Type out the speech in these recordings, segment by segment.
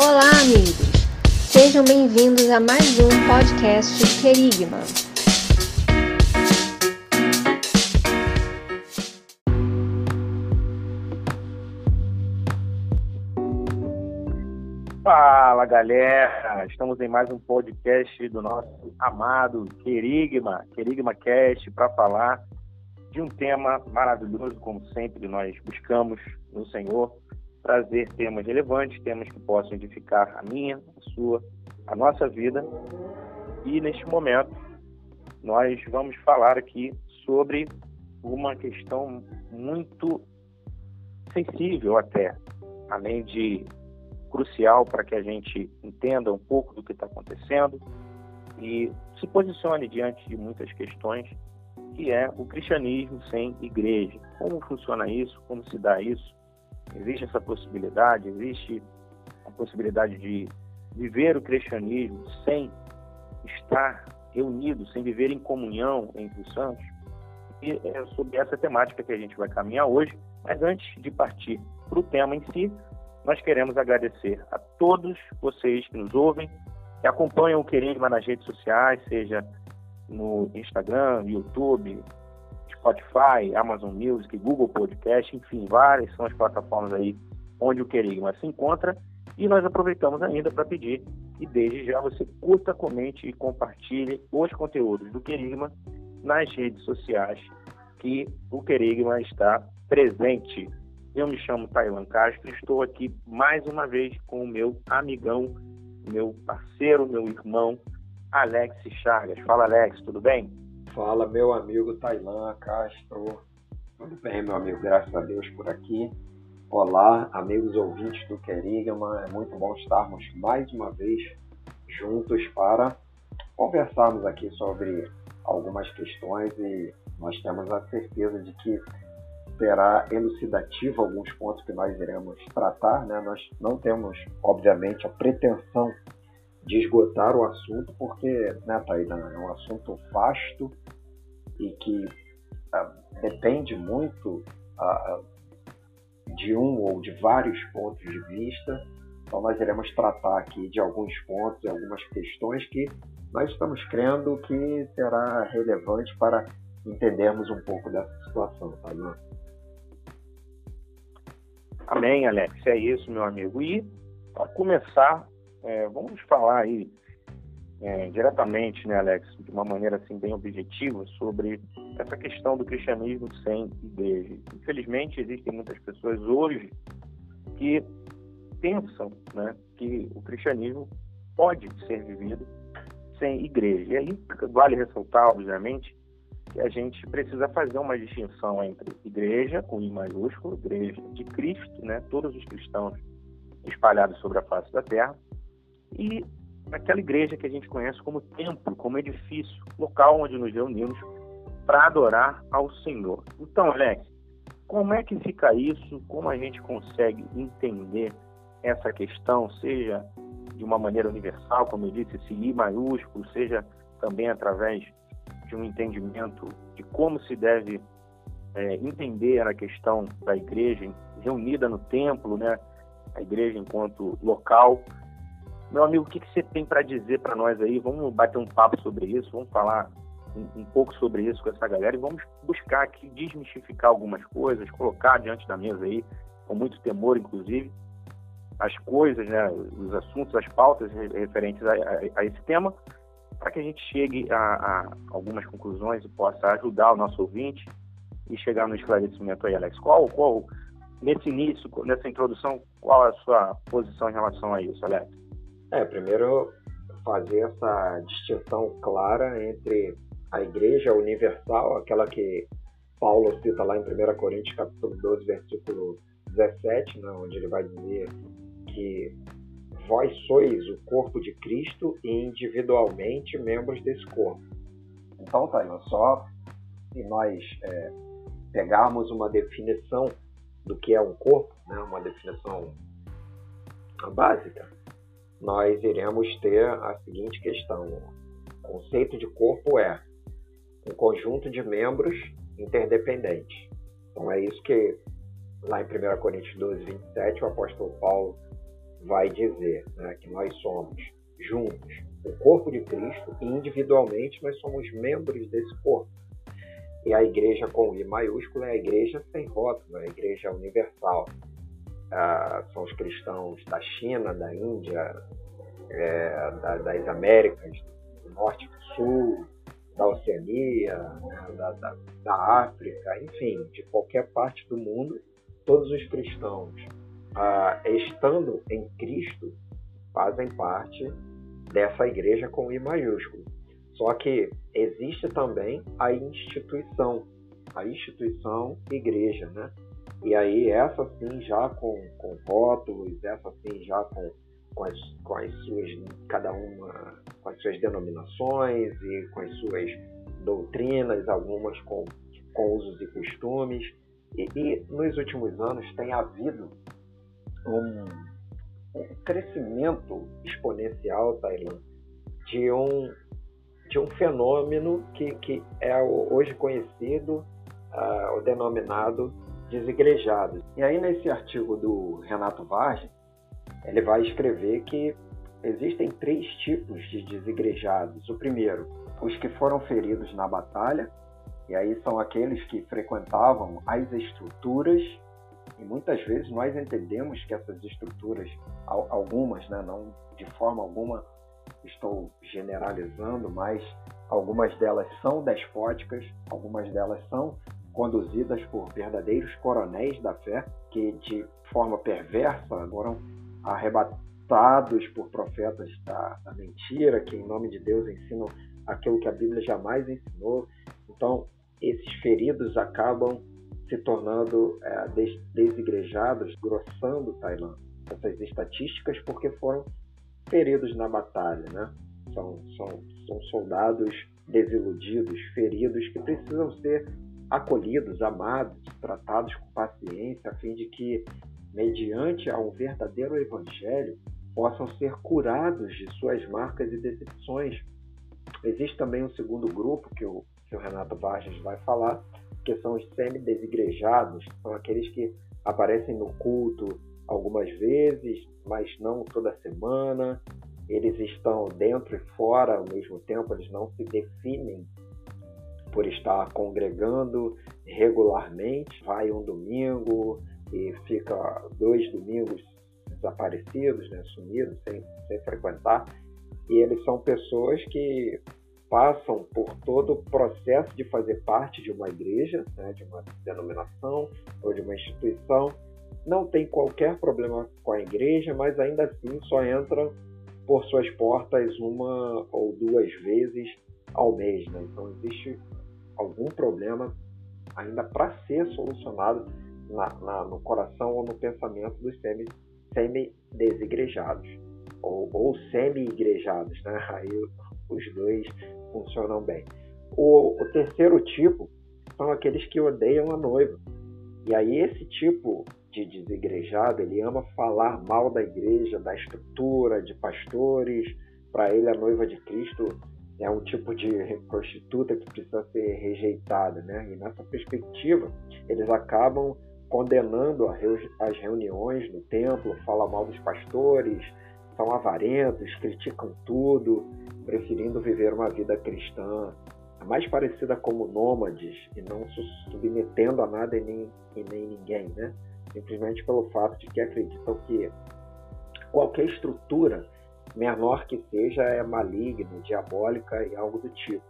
Olá, amigos! Sejam bem-vindos a mais um podcast Querigma. Fala galera, estamos em mais um podcast do nosso amado Querigma, Querigma Cast, para falar de um tema maravilhoso, como sempre nós buscamos no Senhor, trazer temas relevantes, temas que possam edificar a minha, a sua, a nossa vida. E neste momento nós vamos falar aqui sobre uma questão muito sensível até, além de crucial para que a gente entenda um pouco do que está acontecendo e se posicione diante de muitas questões, que é o cristianismo sem igreja. Como funciona isso? Como se dá isso? Existe essa possibilidade? Existe a possibilidade de viver o cristianismo sem estar reunido, sem viver em comunhão entre os santos? E é sobre essa temática que a gente vai caminhar hoje. Mas antes de partir para o tema em si, nós queremos agradecer a todos vocês que nos ouvem, que acompanham o Querigma nas redes sociais, seja no Instagram, YouTube, Spotify, Amazon Music, Google Podcast, enfim, várias são as plataformas aí onde o Querigma se encontra. E nós aproveitamos ainda para pedir que desde já você curta, comente e compartilhe os conteúdos do Querigma nas redes sociais que o Querigma está presente. Eu me chamo Tailan Castro e estou aqui mais uma vez com o meu amigão, meu parceiro, meu irmão, Alex Chagas. Fala, Alex, tudo bem? Fala, meu amigo Tailan Castro. Tudo bem, meu amigo? Graças a Deus por aqui. Olá, amigos ouvintes do Querigma. É muito bom estarmos mais uma vez juntos para conversarmos aqui sobre algumas questões e nós temos a certeza de que será elucidativo alguns pontos que nós iremos tratar. Né? Nós não temos, obviamente, a pretensão de esgotar o assunto, porque, né, Taidan, é um assunto vasto e que ah, depende muito ah, de um ou de vários pontos de vista. Então, nós iremos tratar aqui de alguns pontos e algumas questões que nós estamos crendo que será relevante para entendermos um pouco dessa situação, Taidan. Amém, Alex. É isso, meu amigo. E, para começar, é, vamos falar aí é, diretamente, né, Alex, de uma maneira assim bem objetiva sobre essa questão do cristianismo sem igreja. Infelizmente, existem muitas pessoas hoje que pensam né, que o cristianismo pode ser vivido sem igreja. E aí vale ressaltar, obviamente, que a gente precisa fazer uma distinção entre igreja, com I maiúsculo, igreja de Cristo, né, todos os cristãos espalhados sobre a face da terra, e aquela igreja que a gente conhece como templo, como edifício, local onde nos reunimos para adorar ao Senhor. Então, Alex, como é que fica isso? Como a gente consegue entender essa questão, seja de uma maneira universal, como eu disse, esse I maiúsculo, seja também através de um entendimento de como se deve é, entender a questão da igreja reunida no templo, né? A igreja enquanto local. Meu amigo, o que, que você tem para dizer para nós aí? Vamos bater um papo sobre isso, vamos falar um, um, pouco sobre isso com essa galera e vamos buscar aqui desmistificar algumas coisas, colocar diante da mesa aí, com muito temor, inclusive, as coisas, né, os assuntos, as pautas referentes a, a, a esse tema, para que a gente chegue a, a, algumas conclusões e possa ajudar o nosso ouvinte e chegar no esclarecimento aí, Alex. Qual, qual nesse início, nessa introdução, qual a sua posição em relação a isso, Alex? É, primeiro fazer essa distinção clara entre a igreja universal, aquela que Paulo cita lá em 1 Coríntios capítulo 12, versículo 17, né, onde ele vai dizer que vós sois o corpo de Cristo e individualmente membros desse corpo. Então, tá só se nós é, pegarmos uma definição do que é um corpo, né, uma definição básica, nós iremos ter a seguinte questão. O conceito de corpo é um conjunto de membros interdependentes. Então é isso que lá em 1 Coríntios 12, 27, o apóstolo Paulo vai dizer né, que nós somos juntos o corpo de Cristo e individualmente nós somos membros desse corpo. E a igreja com I maiúsculo é a igreja sem rótulo, é a igreja universal. São os cristãos da China, da Índia, é, da, das Américas, do Norte do Sul, da Oceania, né, da, da, da, África, enfim, de qualquer parte do mundo, todos os cristãos, ah, estando em Cristo, fazem parte dessa igreja com I maiúsculo. Só que existe também a instituição, a instituição igreja, né? E aí essa sim já com, com rótulos, essa sim já com, com, as, com as suas, cada uma com as suas denominações e com as suas doutrinas, algumas com, com usos e costumes. E, e nos últimos anos tem havido um, um crescimento exponencial, Tailã, de um, de um fenômeno que, que é hoje conhecido, uh, o denominado desigrejados. E aí, nesse artigo do Renato Vargas, ele vai escrever que existem três tipos de desigrejados. O primeiro, os que foram feridos na batalha, e aí são aqueles que frequentavam as estruturas, e muitas vezes nós entendemos que essas estruturas, algumas, né, não de forma alguma estou generalizando, mas algumas delas são despóticas, algumas delas são conduzidas por verdadeiros coronéis da fé que de forma perversa foram arrebatados por profetas da, da mentira, que em nome de Deus ensinam aquilo que a Bíblia jamais ensinou. Então, esses feridos acabam se tornando é, des desigrejados, grossando Tailã. Essas estatísticas porque foram feridos na batalha, né? São, são, são soldados desiludidos, feridos, que precisam ser acolhidos, amados, tratados com paciência, a fim de que, mediante a um verdadeiro evangelho, possam ser curados de suas marcas e decepções. Existe também um segundo grupo que o, que o Renato Vargas vai falar, que são os semi-desigrejados, são aqueles que aparecem no culto algumas vezes, mas não toda semana. Eles estão dentro e fora ao mesmo tempo, eles não se definem por estar congregando regularmente, vai um domingo e fica dois domingos desaparecidos, né, sumidos, sem, sem frequentar. E eles são pessoas que passam por todo o processo de fazer parte de uma igreja, né, de uma denominação ou de uma instituição, não tem qualquer problema com a igreja, mas ainda assim só entram por suas portas uma ou duas vezes ao mês. Né? Então existe algum problema ainda para ser solucionado na, na, no coração ou no pensamento dos semi-desigrejados ou, ou semi-igrejados. Né? Aí os dois funcionam bem. O, o terceiro tipo são aqueles que odeiam a noiva. E aí esse tipo de desigrejado, ele ama falar mal da igreja, da estrutura, de pastores. Para ele, a noiva de Cristo é um tipo de prostituta que precisa ser rejeitada, né? E nessa perspectiva, eles acabam condenando as reuniões no templo, falam mal dos pastores, são avarentos, criticam tudo, preferindo viver uma vida cristã mais parecida como nômades e não se submetendo a nada e nem, e nem ninguém, né? Simplesmente pelo fato de que acreditam que qualquer estrutura menor que seja, é maligna, diabólica e algo do tipo.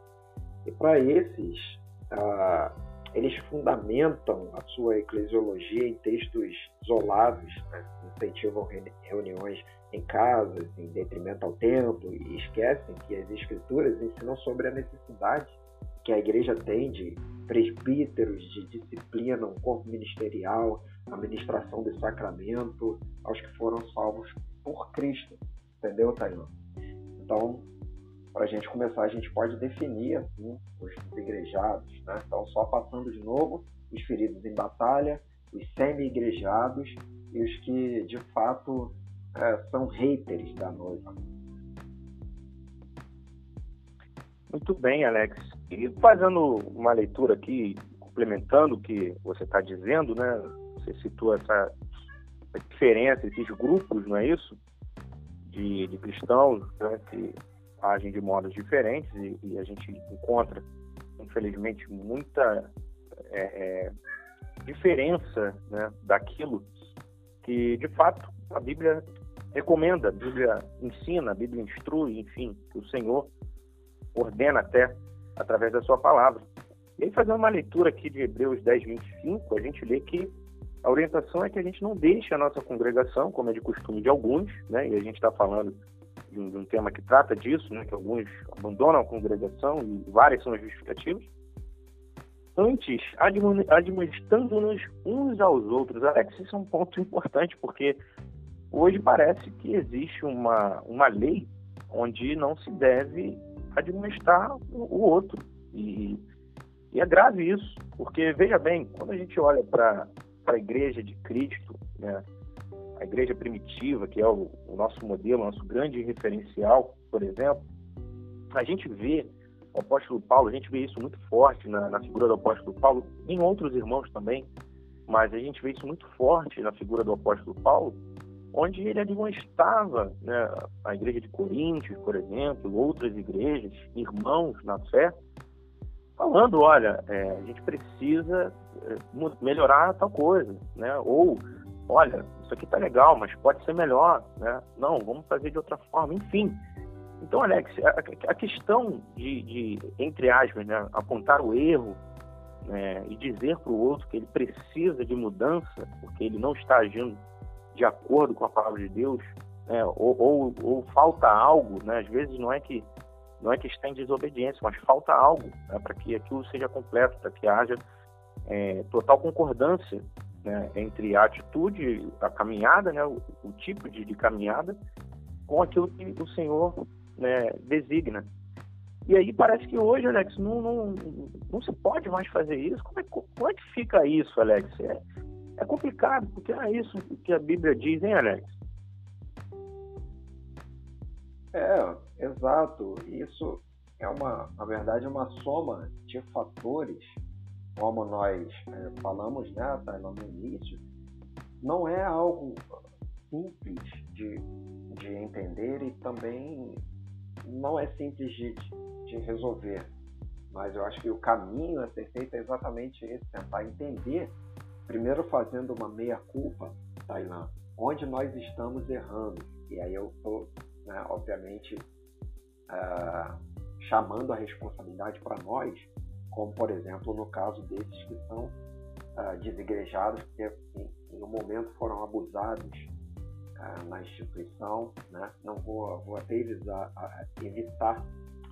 E para esses, ah, eles fundamentam a sua eclesiologia em textos isolados, né? incentivam reuniões em casas, em detrimento ao templo, e esquecem que as escrituras ensinam sobre a necessidade que a igreja tem de presbíteros, de disciplina, um corpo ministerial, a ministração do sacramento aos que foram salvos por Cristo. Entendeu, Tailã? Então, para a gente começar, a gente pode definir assim, os igrejados. Né? Então, só passando de novo, os feridos em batalha, os semi-igrejados e os que, de fato, é, são haters da noiva. Muito bem, Alex. E fazendo uma leitura aqui, complementando o que você está dizendo, né? Você citou essa diferença, esses grupos, não é isso? De, de cristãos né, que agem de modos diferentes e, e, a gente encontra, infelizmente, muita é, é, diferença né, daquilo que, de fato, a Bíblia recomenda, a Bíblia ensina, a Bíblia instrui, enfim, que o Senhor ordena até através da sua palavra. E aí, fazendo uma leitura aqui de Hebreus 10, 25, a gente lê que a orientação é que a gente não deixe a nossa congregação, como é de costume de alguns, né? e a gente está falando de um, tema que trata disso, né? que alguns abandonam a congregação e várias são as justificativas. Antes, admoestando-nos uns aos outros. Alex, isso é um ponto importante, porque hoje parece que existe uma, uma lei onde não se deve admoestar o outro. E e é grave isso, porque, veja bem, quando a gente olha para a igreja de Cristo, né, a igreja primitiva, que é o, o nosso modelo, nosso grande referencial, por exemplo, a gente vê o apóstolo Paulo, a gente vê isso muito forte na, na, figura do apóstolo Paulo, em outros irmãos também, mas a gente vê isso muito forte na figura do apóstolo Paulo, onde ele admoestava né, a igreja de Coríntios, por exemplo, outras igrejas, irmãos na fé, falando, olha, é, a gente precisa é, melhorar tal coisa, né? Ou, olha, isso aqui tá legal, mas pode ser melhor, né? Não, vamos fazer de outra forma, enfim. Então, Alex, a, a questão de, de, entre aspas, né, apontar o erro né, e dizer para o outro que ele precisa de mudança, porque ele não está agindo de acordo com a palavra de Deus, né, ou, ou, ou falta algo, né? Às vezes não é que não é que está em desobediência, mas falta algo né, para que aquilo seja completo, para que haja é, total concordância né, entre a atitude, a caminhada, né, o, o tipo de, de, caminhada, com aquilo que o Senhor né, designa. E aí parece que hoje, Alex, não, não, não se pode mais fazer isso. Como é, como é que fica isso, Alex? É, é complicado, porque é isso que a Bíblia diz, hein, Alex? É, exato. Isso é uma, na verdade, uma soma de fatores, como nós é, falamos, né, Taylor, no início, não é algo simples de, de entender e também não é simples de, de resolver. Mas eu acho que o caminho a ser feito é exatamente esse, tentar entender, primeiro fazendo uma meia-culpa, Tailan, onde nós estamos errando. E aí eu estou né, obviamente, uh, chamando a responsabilidade para nós, como, por exemplo, no caso desses que são uh, desigrejados, porque em, um momento foram abusados uh, na instituição. Né? Não vou, vou até evitar, evitar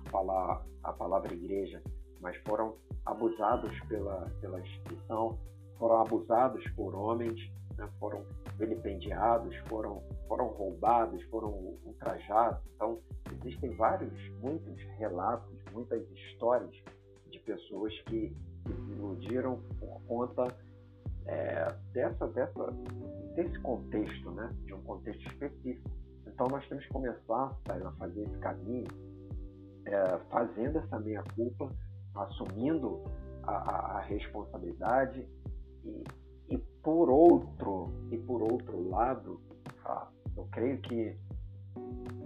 falar a palavra igreja, mas foram abusados pela, pela instituição, foram abusados por homens, né? foram vilipendiados, foram, foram roubados, foram ultrajados. Então, existem vários, muitos relatos, muitas histórias de pessoas que se iludiram por conta é, dessa, dessa, desse contexto, né? de um contexto específico. Então, nós temos que começar a fazer esse caminho, é, fazendo essa meia-culpa, assumindo a, a, a responsabilidade e, e por outro, e por outro lado, ah, eu creio que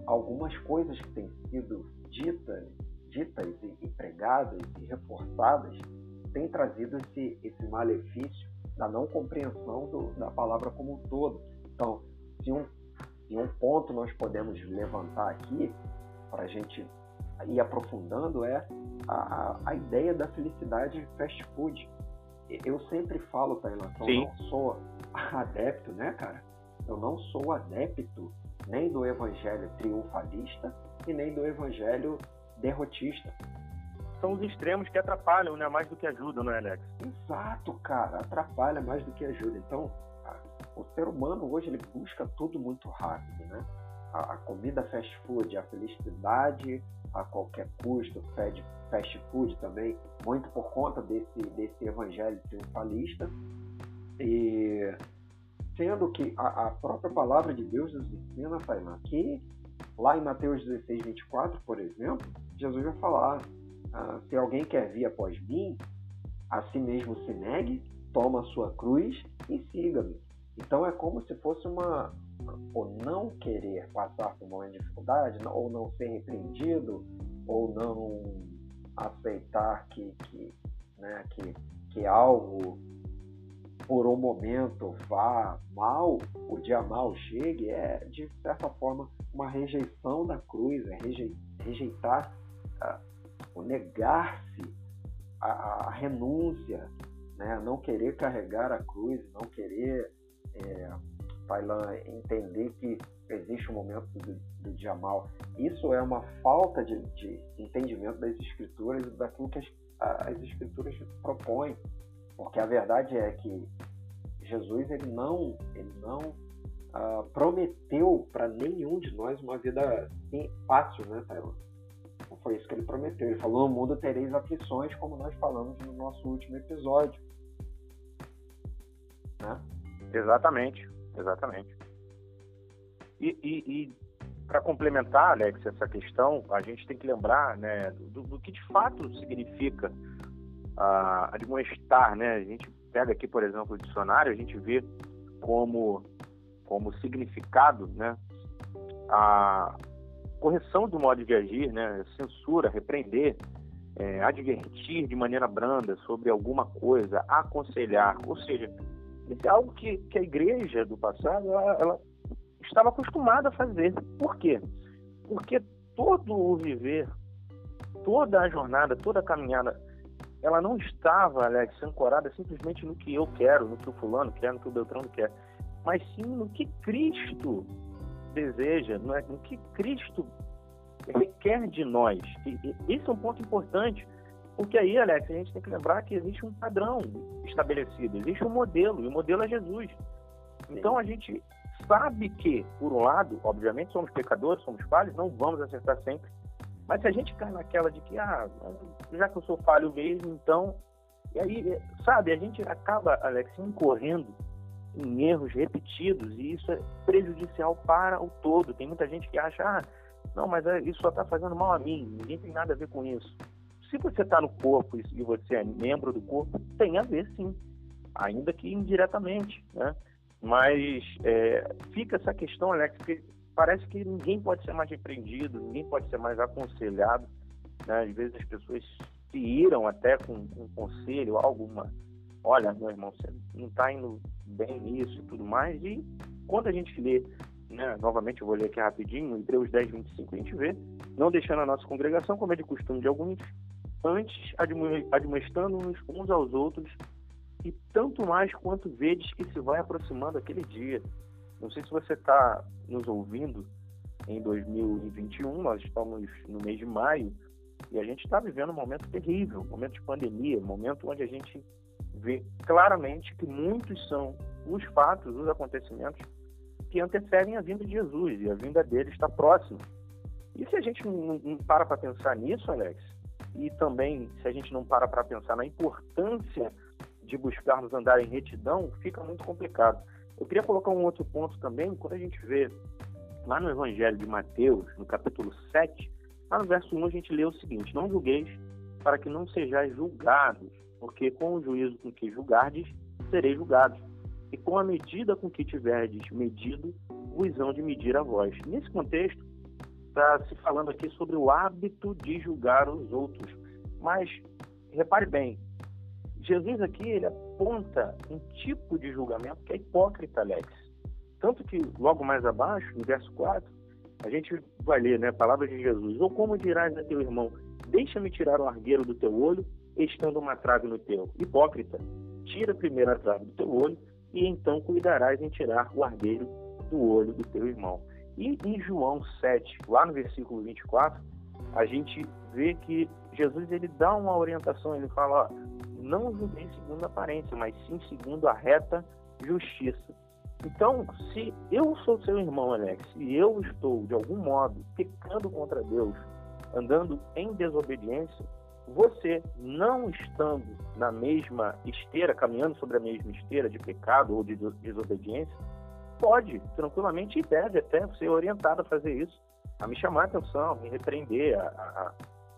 algumas coisas que têm sido ditas, ditas e, e pregadas e reforçadas têm trazido esse, esse malefício da não compreensão do, da palavra como um todo. Então, se um, se um ponto nós podemos levantar aqui para a gente ir aprofundando é a, a ideia da felicidade fast food eu sempre falo, Taylor, eu não sou adepto, né, cara? Eu não sou adepto nem do evangelho triunfalista e nem do evangelho derrotista. São os extremos que atrapalham, né? Mais do que ajudam, não é, Alex? Exato, cara. Atrapalha mais do que ajuda. Então, o ser humano hoje ele busca tudo muito rápido, né? A, a comida fast food, a felicidade a qualquer custo, fast food também, muito por conta desse, desse evangelho triunfalista. E sendo que a, a própria palavra de Deus nos ensina, Tainá, que lá em Mateus 16, 24, por exemplo, Jesus vai falar: ah, se alguém quer vir após mim, a si mesmo se negue, toma a sua cruz e siga-me. Então é como se fosse uma ou não querer passar por uma dificuldade, ou não ser repreendido, ou não aceitar que, que, né, que, que algo por um momento vá mal, o dia mal chegue, é de certa forma uma rejeição da cruz, é rejeitar, uh, negar-se a, a, renúncia, né? não querer carregar a cruz, não querer é, Tailan entender que existe um momento do, do dia mal. Isso é uma falta de, de entendimento das escrituras e daquilo que as, as escrituras propõem. Porque a verdade é que Jesus ele não, ele não uh, prometeu para nenhum de nós uma vida fácil, né, Taylor? Não foi isso que ele prometeu. Ele falou: no mundo tereis aflições, como nós falamos no nosso último episódio. Né? Exatamente, exatamente. E, e, e para complementar, Alex, essa questão, a gente tem que lembrar né, do, do que de fato significa a admoestar, né? A gente pega aqui, por exemplo, o dicionário, a gente vê como, como significado, né? A correção do modo de agir, né? Censura, repreender, é, advertir de maneira branda sobre alguma coisa, aconselhar, ou seja, é algo que, que a igreja do passado ela, ela estava acostumada a fazer. Por quê? Porque todo o viver, toda a jornada, toda a caminhada ela não estava, Alex, ancorada simplesmente no que eu quero, no que o fulano quer, no que o Beltrano quer, mas sim no que Cristo deseja, é? no que Cristo requer de nós. E, e, esse é um ponto importante, porque aí, Alex, a gente tem que lembrar que existe um padrão estabelecido, existe um modelo, e o modelo é Jesus. Então a gente sabe que, por um lado, obviamente somos pecadores, somos falhos, não vamos acertar sempre, mas se a gente cai naquela de que, ah, já que eu sou falho mesmo, então. E aí, sabe, a gente acaba, Alex, incorrendo em erros repetidos e isso é prejudicial para o todo. Tem muita gente que acha, ah, não, mas é, isso só está fazendo mal a mim, ninguém tem nada a ver com isso. Se você está no corpo e você é membro do corpo, tem a ver sim, ainda que indiretamente, né? Mas é, fica essa questão, Alex, que parece que ninguém pode ser mais repreendido, ninguém pode ser mais aconselhado. Né? Às vezes as pessoas se iram até com, com um conselho, alguma. Olha, meu irmão, você não está indo bem nisso e tudo mais. E quando a gente lê, né, novamente eu vou ler aqui rapidinho, Hebreus 10, 25, a gente vê, não deixando a nossa congregação, como é de costume de alguns, antes admoestando-nos uns aos outros, e tanto mais quanto vedes que se vai aproximando aquele dia não sei se você está nos ouvindo em 2021, nós estamos no mês de maio e a gente está vivendo um momento terrível, um momento de pandemia, um momento onde a gente vê claramente que muitos são os fatos, os acontecimentos que antecedem a vinda de Jesus e a vinda dele está próxima. E se a gente não, não para para pensar nisso, Alex, e também se a gente não para para pensar na importância de buscarmos andar em retidão, fica muito complicado. Eu queria colocar um outro ponto também, quando a gente vê lá no Evangelho de Mateus, no capítulo 7, lá no verso 1 a gente lê o seguinte: Não julgueis para que não sejais julgados, porque com o juízo com que julgardes, sereis julgados. E com a medida com que tiverdes medido, vos hão de medir a vós. Nesse contexto, está se falando aqui sobre o hábito de julgar os outros. Mas, repare bem, Jesus aqui ele aponta um tipo de julgamento que é hipócrita, Alex. Tanto que logo mais abaixo, no verso 4, a gente vai ler né, a palavra de Jesus. Ou como dirás a teu irmão, deixa-me tirar o argueiro do teu olho, estando uma trave no teu. Hipócrita, tira primeiro a trave do teu olho, e então cuidarás em tirar o argueiro do olho do teu irmão. E em João 7, lá no versículo 24, a gente vê que Jesus ele dá uma orientação, ele fala, ó, não julguei segundo a aparência, mas sim segundo a reta justiça. Então, se eu sou seu irmão, Alex, e eu estou, de algum modo, pecando contra Deus, andando em desobediência, você, não estando na mesma esteira, caminhando sobre a mesma esteira de pecado ou de desobediência, pode, tranquilamente, e deve até ser orientado a fazer isso, a me chamar a atenção, a me repreender, a, a,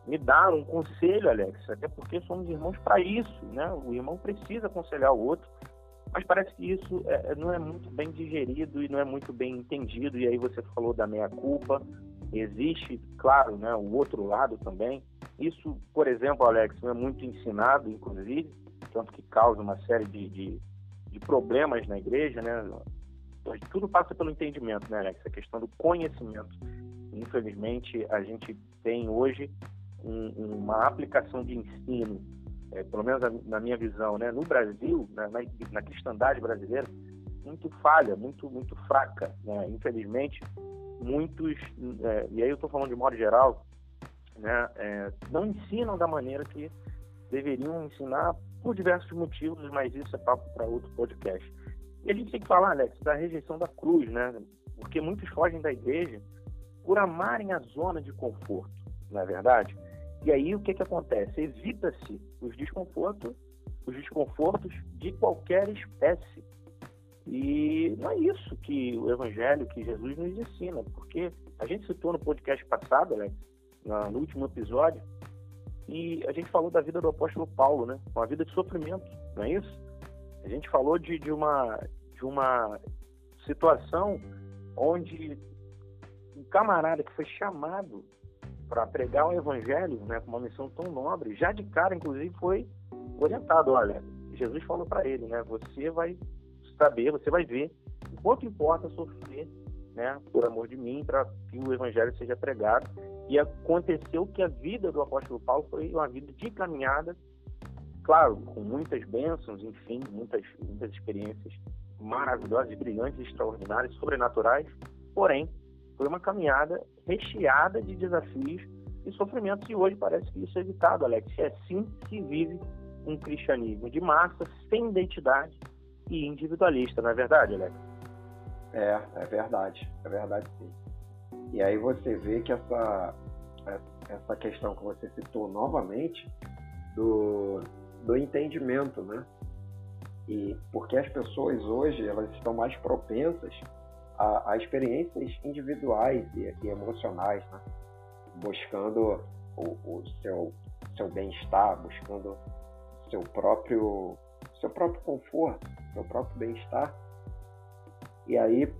me dar um conselho, Alex, até porque somos irmãos para isso, né? O irmão precisa aconselhar o outro Mas parece que isso é, não é muito bem digerido e não é muito bem entendido. E aí você falou da meia-culpa. Existe, claro, né, o outro lado também. Isso, por exemplo, Alex, não é muito ensinado, inclusive, tanto que causa uma série de, de, de problemas na igreja, né? Tudo passa pelo entendimento, né, Alex? A questão do conhecimento. Infelizmente, a gente tem hoje um, uma aplicação de ensino é, pelo menos na minha visão, né, no Brasil, na, na, na cristandade brasileira, muito falha, muito, muito fraca. Né? Infelizmente, muitos, é, e aí eu estou falando de modo geral, né, é, não ensinam da maneira que deveriam ensinar por diversos motivos, mas isso é papo para outro podcast. E a gente tem que falar, Alex, da rejeição da cruz, né? Porque muitos fogem da igreja por amarem a zona de conforto, não é verdade? E aí o que, que acontece? Evita-se os desconfortos, os desconfortos de qualquer espécie. E não é isso que o Evangelho, que Jesus nos ensina, porque a gente citou no podcast passado, Alex, no último episódio, e a gente falou da vida do apóstolo Paulo, né? Uma vida de sofrimento, não é isso? A gente falou de, de, uma, de uma situação onde um camarada que foi chamado para pregar o evangelho, né, com uma missão tão nobre, já de cara, inclusive, foi orientado. Olha, Jesus falou para ele, né, você vai saber, você vai ver o quanto importa sofrer, né, por amor de mim, para que o evangelho seja pregado. E aconteceu que a vida do apóstolo Paulo foi uma vida de caminhada, claro, com muitas bênçãos, enfim, muitas, muitas experiências maravilhosas, brilhantes, extraordinárias, sobrenaturais, porém foi uma caminhada recheada de desafios e sofrimentos, e hoje parece que isso é evitado, Alex. É assim que vive um cristianismo de massa, sem identidade e individualista, não é verdade, Alex? É, é verdade, é verdade sim. E aí você vê que essa, essa questão que você citou novamente do, do entendimento, né? E porque as pessoas hoje elas estão mais propensas a, a experiências individuais e, e emocionais, né? buscando o, o seu, seu bem-estar, buscando seu próprio seu próprio conforto, seu próprio bem-estar. E aí,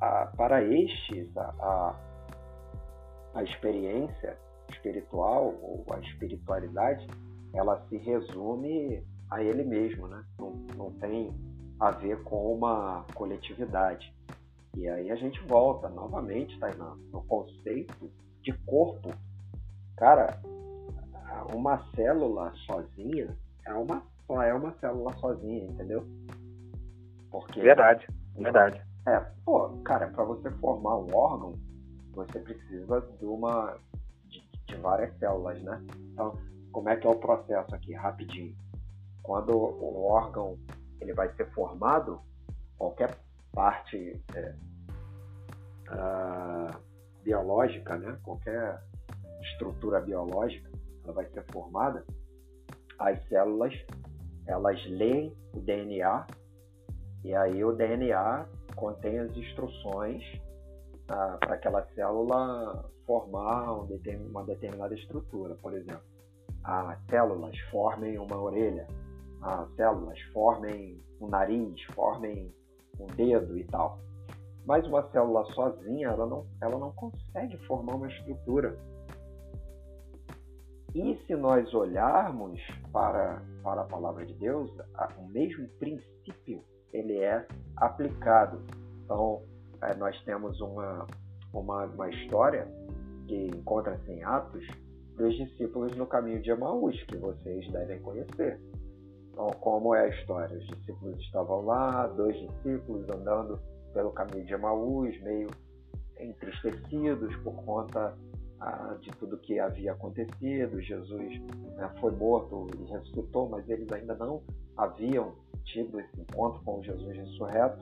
a, para estes, a, a, a experiência espiritual ou a espiritualidade, ela se resume a ele mesmo, né? Não, não tem a ver com uma coletividade. E aí a gente volta novamente, Tainá, no conceito de corpo. Cara, uma célula sozinha é uma, só é uma célula sozinha, entendeu? Porque, verdade, verdade. É, pô, cara, para você formar um órgão, você precisa de uma de, de, várias células, né? Então, como é que é o processo aqui, rapidinho? Quando o órgão ele vai ser formado, qualquer parte é, biológica, né? qualquer estrutura biológica, ela vai ser formada, as células elas leem o DNA e aí o DNA contém as instruções ah, para aquela célula formar uma determinada estrutura, por exemplo. As células formem uma orelha, as células formem um nariz, formem um dedo e tal. Mas uma célula sozinha, ela não, ela não consegue formar uma estrutura. E se nós olharmos para, para a palavra de Deus, o mesmo princípio ele é aplicado. Então, é, nós temos uma, uma, uma história que encontra-se em Atos dos discípulos no caminho de Emaús, que vocês devem conhecer. Então, como é a história? Os discípulos estavam lá, dois discípulos andando pelo caminho de Emaús, meio entristecidos por conta ah, de tudo que havia acontecido. Jesus né, foi morto e ressuscitou, mas eles ainda não haviam tido esse encontro com Jesus ressurreto.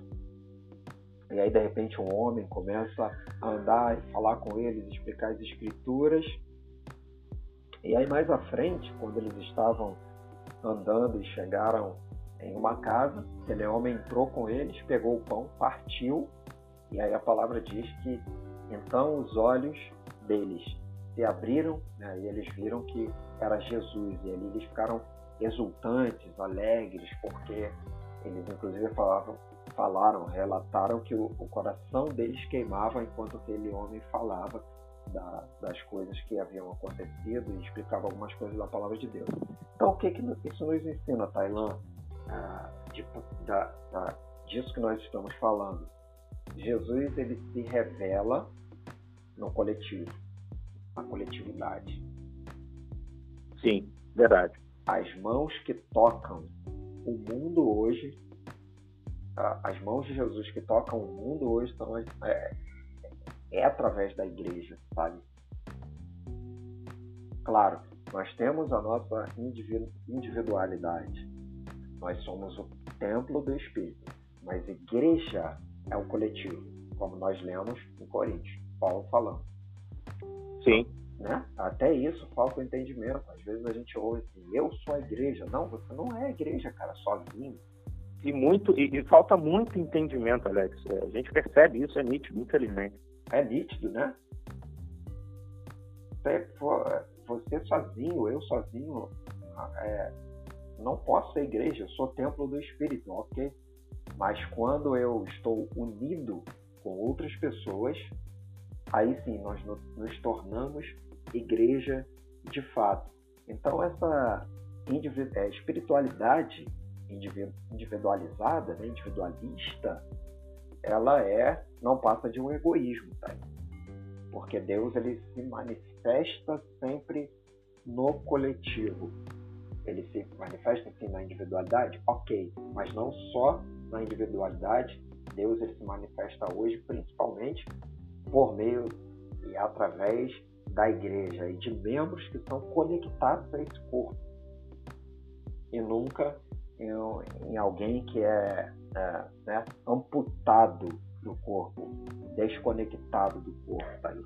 E aí, de repente, um homem começa a andar e falar com eles, explicar as escrituras. E aí, mais à frente, quando eles estavam andando e chegaram em uma casa, homem entrou com eles, pegou o pão, partiu, e aí a palavra diz que então os olhos deles se abriram né, e eles viram que era Jesus, e ali eles ficaram exultantes, alegres, porque Eles inclusive falavam, falaram, relataram que o, o coração deles queimava enquanto aquele homem falava da, das coisas que haviam acontecido e explicava algumas coisas da palavra de Deus. Então, o que, que isso nos ensina, Tailã? Ah, de, da, da, disso que nós estamos falando. Jesus ele se revela no coletivo, na coletividade. Sim, verdade. As mãos que tocam o mundo hoje, as mãos de Jesus que tocam o mundo hoje são é, é através da igreja, sabe? Claro, nós temos a nossa individualidade. Nós somos o templo do Espírito, mas igreja é o coletivo, como nós lemos em Coríntios, Paulo falando. Sim. Né? Até isso falta o entendimento. Às vezes a gente ouve assim, eu sou a igreja. Não, você não é a igreja, cara, sozinho. E, muito, e, e falta muito entendimento, Alex. É, a gente percebe isso, é nítido, infelizmente é nítido, né? Você sozinho, eu sozinho, é, não posso ser igreja, eu sou templo do Espírito, ok? Mas quando eu estou unido com outras pessoas, aí sim nós nos tornamos igreja de fato. Então essa é, espiritualidade individualizada, né, individualista, ela é não passa de um egoísmo, tá? Porque Deus ele se manifesta sempre no coletivo. Ele se manifesta sim na individualidade, ok, mas não só na individualidade. Deus ele se manifesta hoje principalmente por meio e através da igreja e de membros que são conectados a esse corpo e nunca em, em alguém que é né, amputado do corpo, desconectado do corpo, tá aí.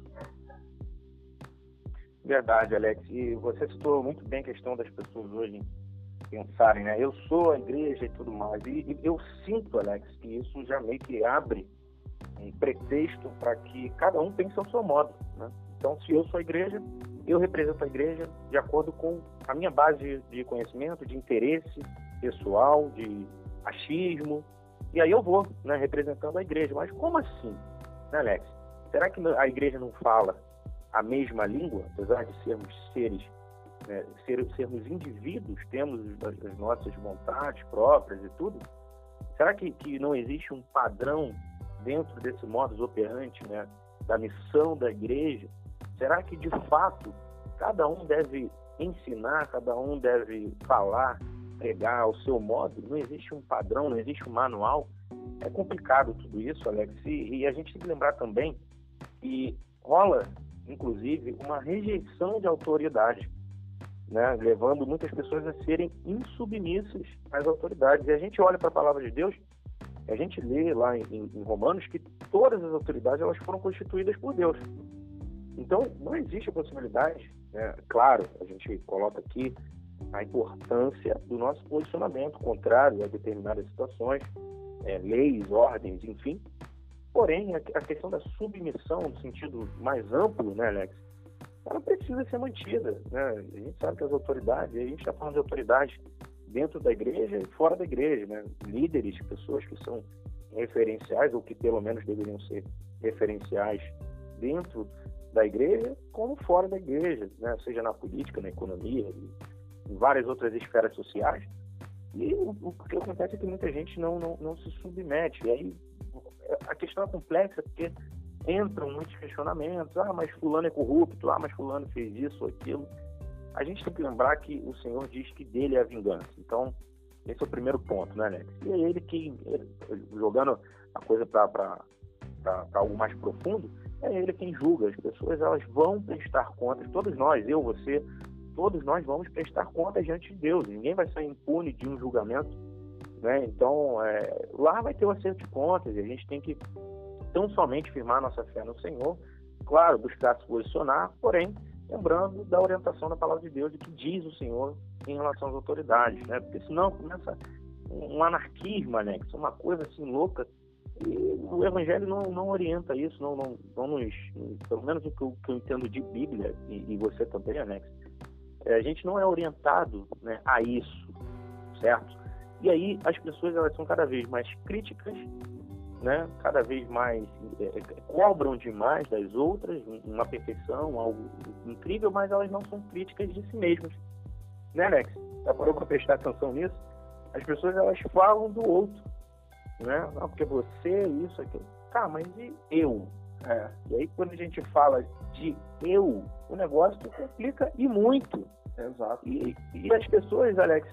Verdade, Alex. E você citou muito bem a questão das pessoas hoje pensarem, né? Eu sou a igreja e tudo mais. E, e eu sinto, Alex, que isso já meio que abre um pretexto para que cada um pense ao seu modo, né? Então, se eu sou a igreja, eu represento a igreja de acordo com a minha base de conhecimento, de interesse pessoal, de achismo, e aí eu vou, né, representando a igreja. Mas como assim, né, Alex? Será que a igreja não fala a mesma língua, apesar de sermos seres, né, ser, sermos indivíduos, temos as nossas vontades próprias e tudo? Será que, que não existe um padrão dentro desse modus operandi, né, da missão da igreja? Será que de fato cada um deve ensinar, cada um deve falar pregar ao seu modo, não existe um padrão, não existe um manual. É complicado tudo isso, Alex. E, e a gente tem que lembrar também que rola, inclusive, uma rejeição de autoridade, né? levando muitas pessoas a serem insubmissas às autoridades. E a gente olha para a palavra de Deus, a gente lê lá em, em Romanos que todas as autoridades elas foram constituídas por Deus. Então, não existe a possibilidade, né? claro, a gente coloca aqui a importância do nosso posicionamento contrário a determinadas situações, é, leis, ordens, enfim. Porém, a, questão da submissão, no sentido mais amplo, né, Alex, ela precisa ser mantida. Né? A gente sabe que as autoridades, a gente está falando de autoridades dentro da igreja e fora da igreja, né? líderes, pessoas que são referenciais, ou que pelo menos deveriam ser referenciais dentro da igreja, como fora da igreja, né? seja na política, na economia, em várias outras esferas sociais. E o, o, que acontece é que muita gente não, não, não se submete. E aí a questão é complexa porque entram muitos questionamentos. Ah, mas fulano é corrupto. Ah, mas fulano fez isso ou aquilo. A gente tem que lembrar que o Senhor diz que dele é a vingança. Então, esse é o primeiro ponto, né, Alex? E é ele que, jogando a coisa para algo mais profundo, é ele quem julga. As pessoas elas vão prestar contas, todos nós, eu, você, todos nós vamos prestar contas diante de Deus. Ninguém vai sair impune de um julgamento. Né? Então, é, lá vai ter o acerto de contas e a gente tem que tão somente firmar nossa fé no Senhor, claro, buscar se posicionar, porém, lembrando da orientação da palavra de Deus, de que diz o Senhor em relação às autoridades, né? Porque senão começa um anarquismo, né? Que é uma coisa assim louca e o Evangelho não, não orienta isso, não, não, não nos, pelo menos o que eu, que eu entendo de Bíblia, e, e você também, Alex, é, a gente não é orientado né, a isso, certo? E aí as pessoas elas são cada vez mais críticas, né? cada vez mais é, é cobram demais das outras, uma perfeição, algo incrível, mas elas não são críticas de si mesmas. Né, Alex? Já parou para prestar atenção nisso? As pessoas elas falam do outro, né? Não, porque você, é isso, aquilo. Tá, mas e eu? É. E aí quando a gente fala de eu, o negócio complica e muito. Exato. E, e as pessoas, Alex,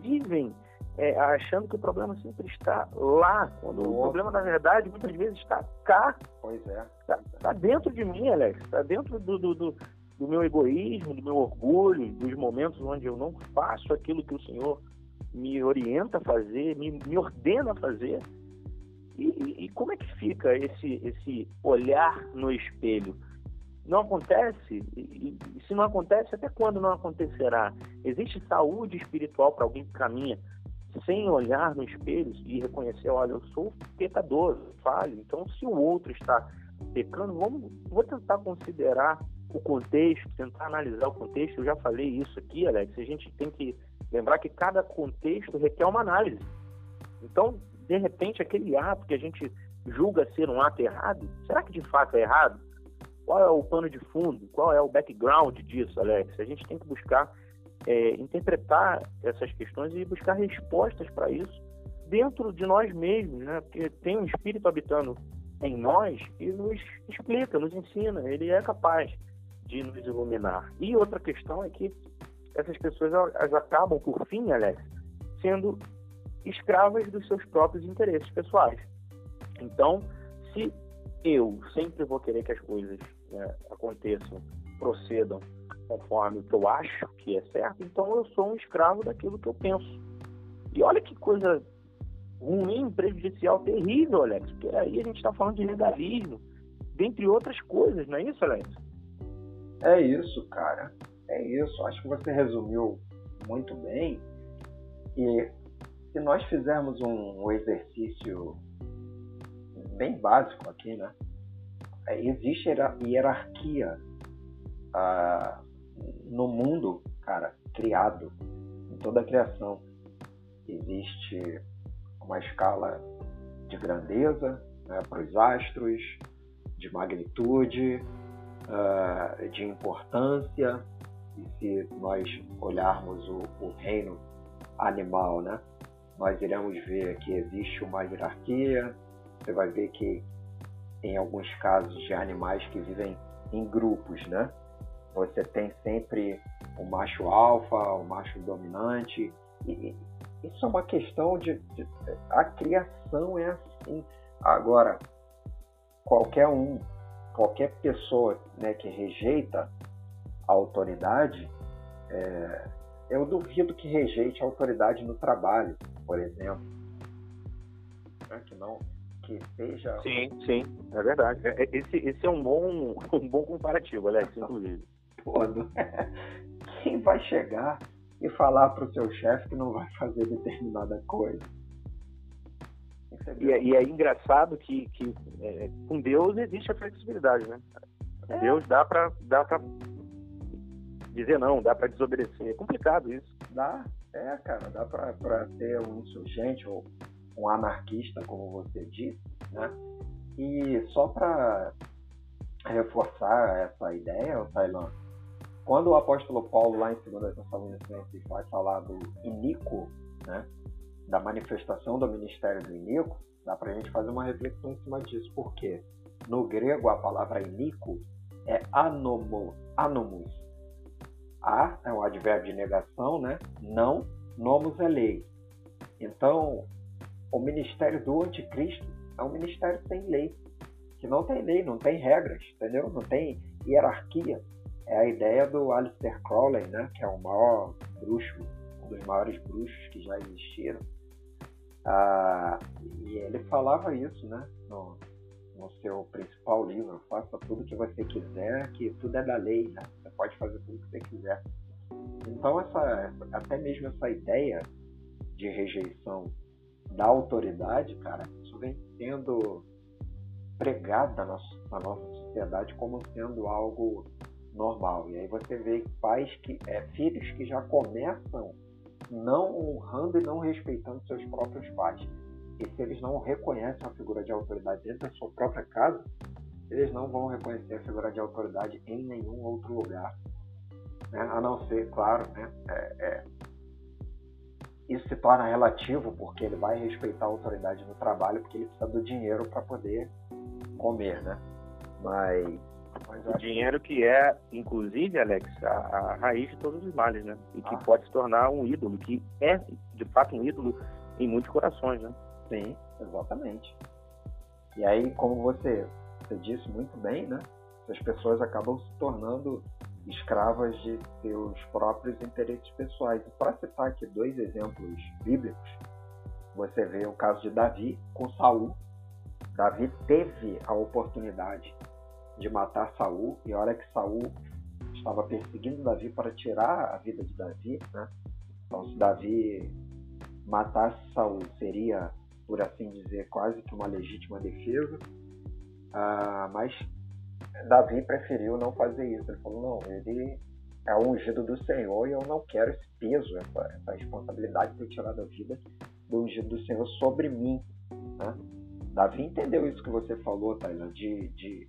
vivem é, achando que o problema sempre está lá, quando o problema, na verdade, muitas vezes está cá. Pois é. Está tá dentro de mim, Alex. Está dentro do, do, do, do, meu egoísmo, do meu orgulho, dos momentos onde eu não faço aquilo que o Senhor me orienta a fazer, me, me ordena a fazer. E, e, como é que fica esse, esse olhar no espelho? não acontece, e, e, se não acontece, até quando não acontecerá? Existe saúde espiritual para alguém que caminha sem olhar no espelho e reconhecer, olha, eu sou pecador, falho. Então, se o outro está pecando, vamos, vou tentar considerar o contexto, tentar analisar o contexto. Eu já falei isso aqui, Alex. A gente tem que lembrar que cada contexto requer uma análise. Então, de repente, aquele ato que a gente julga ser um ato errado, será que de fato é errado? Qual é o pano de fundo? Qual é o background disso, Alex? A gente tem que buscar é, interpretar essas questões e buscar respostas para isso dentro de nós mesmos, né? Porque tem um espírito habitando em nós e nos explica, nos ensina. Ele é capaz de nos iluminar. E outra questão é que essas pessoas elas acabam, por fim, Alex, sendo escravas dos seus próprios interesses pessoais. Então, se eu sempre vou querer que as coisas né, aconteçam, procedam conforme o que eu acho que é certo, então eu sou um escravo daquilo que eu penso. E olha que coisa ruim, prejudicial, terrível, Alex, porque aí a gente está falando de legalismo, dentre outras coisas, não é isso, Alex? É isso, cara. É isso. Acho que você resumiu muito bem. E se nós fizermos um exercício bem básico aqui, né? É, existe hierarquia ah, no mundo, cara, criado, em toda a criação, existe uma escala de grandeza né, para os astros, de magnitude, uh, de importância. E se nós olharmos o, o, reino animal, né, nós iremos ver que existe uma hierarquia. Você vai ver que em alguns casos de animais que vivem em grupos, né? Você tem sempre o macho alfa, o macho dominante. E isso é uma questão de, de, a criação é assim. Agora, qualquer um, qualquer pessoa né, que rejeita a autoridade, é, eu duvido que rejeite a autoridade no trabalho, por exemplo. É que não que seja. Sim, sim, é verdade. É, é, esse, esse é um bom, um bom comparativo, Alex, inclusive pô, quem vai chegar e falar para o seu chefe que não vai fazer determinada coisa? E é, e é, engraçado que, que é, com Deus existe a flexibilidade, né? É. Deus dá para dá para dizer não, dá para desobedecer. É complicado isso. Dá, é, cara, dá para ser um insurgente ou um anarquista, como você disse, né? E só para reforçar essa ideia, Tailã, quando o apóstolo Paulo, lá em 2 Tessalonicenses, vai falar do inico, né, da manifestação do ministério do inico, dá para a gente fazer uma reflexão em cima disso, porque no grego a palavra inico é anomo, anomus. A é um advérbio de negação, né? Não, nomos é lei. Então, o ministério do anticristo é um ministério sem lei, que não tem lei, não tem regras, entendeu? Não tem hierarquia é a ideia do Aleister Crowley, né, que é o maior bruxo, um dos maiores bruxos que já existiram. Ah, e ele falava isso, né, no, no seu principal livro, faça tudo o que você quiser, que tudo é da lei, né? Pode fazer tudo que você quiser. Então essa, até mesmo essa ideia de rejeição da autoridade, cara, isso vem sendo pregada na, na nossa sociedade como sendo algo normal. E aí você vê pais que, é, filhos que já começam não honrando e não respeitando seus próprios pais. E se eles não reconhecem a figura de autoridade dentro da sua própria casa, eles não vão reconhecer a figura de autoridade em nenhum outro lugar. Né? A não ser, claro, né? É, é, isso se torna relativo porque ele vai respeitar a autoridade no trabalho porque ele precisa do dinheiro para poder comer, né? Mas, mas o dinheiro que é, inclusive, Alex, a, a, raiz de todos os males, né? E que ah. pode se tornar um ídolo, que é de fato um ídolo em muitos corações, né? Sim, exatamente. E aí, como você, você disse muito bem, né? As pessoas acabam se tornando escravas de seus próprios interesses pessoais. E para citar aqui dois exemplos bíblicos, você vê o caso de Davi com Saul. Davi teve a oportunidade de matar Saul e olha que Saul estava perseguindo Davi para tirar a vida de Davi, né? Então se Davi matasse Saul seria, por assim dizer, quase que uma legítima defesa. Ah, mas Davi preferiu não fazer isso. Ele falou: não, ele é ungido do Senhor e eu não quero esse peso, essa, essa responsabilidade de ter tirado a vida do ungido do Senhor sobre mim. Né? Davi entendeu isso que você falou, Taylor, de, de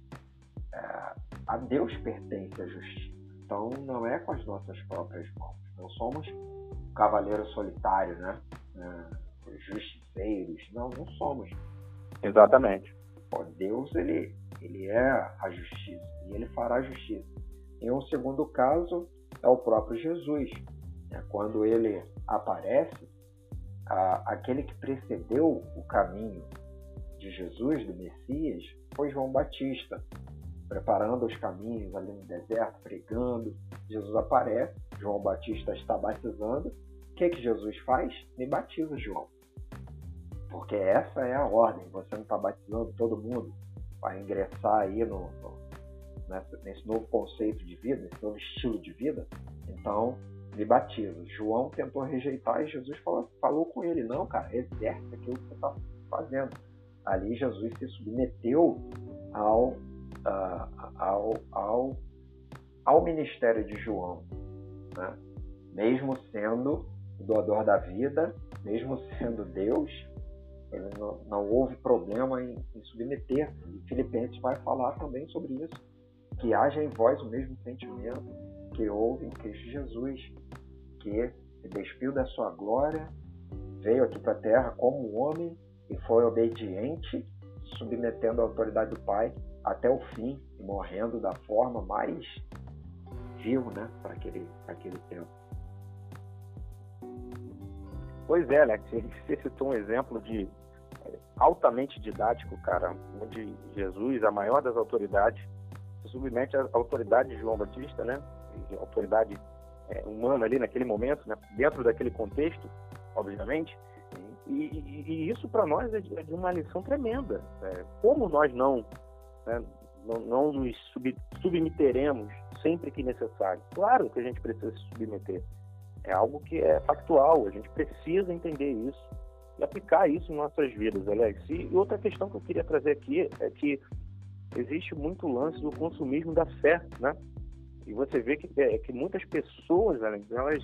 é, a Deus pertence a justiça. Então não é com as nossas próprias mãos. Não somos cavaleiros solitários, né? É, justiceiros. Não, não somos. Exatamente. Deus ele ele é a justiça e ele fará justiça. Em um segundo caso, é o próprio Jesus. É quando ele aparece, aquele que precedeu o caminho de Jesus, do Messias, foi João Batista, preparando os caminhos ali no deserto, pregando. Jesus aparece, João Batista está batizando. O que, é que Jesus faz? Me batiza, João. Porque essa é a ordem. Você não está batizando todo mundo vai ingressar aí no, no nesse novo conceito de vida, nesse novo estilo de vida, então me batiza. João tentou rejeitar e Jesus falou, falou com ele, não, cara, exerce aquilo que você está fazendo. Ali Jesus se submeteu ao, uh, ao, ao, ao ministério de João, né? mesmo sendo o doador da vida, mesmo sendo Deus, não, não, houve problema em, em submeter. E Filipenses vai falar também sobre isso. Que haja em vós o mesmo sentimento que houve em Cristo Jesus, que se despiu da sua glória, veio aqui para a terra como homem e foi obediente, submetendo a autoridade do Pai até o fim morrendo da forma mais vil né, para aquele, aquele tempo. Pois é, Alex, você citou um exemplo de altamente didático, cara, onde Jesus, a maior das autoridades, se submete à autoridade de João Batista, né? Autoridade é, humana ali naquele momento, né? dentro daquele contexto, obviamente. E, e, e isso para nós é de, é de, uma lição tremenda. É, como nós não, né, não, não, nos sub, submeteremos sempre que necessário? Claro que a gente precisa se submeter. É algo que é factual, a gente precisa entender isso aplicar isso em nossas vidas, Alex. E outra questão que eu queria trazer aqui é que existe muito lance do consumismo da fé, né? E você vê que, é, que muitas pessoas, Alex, elas,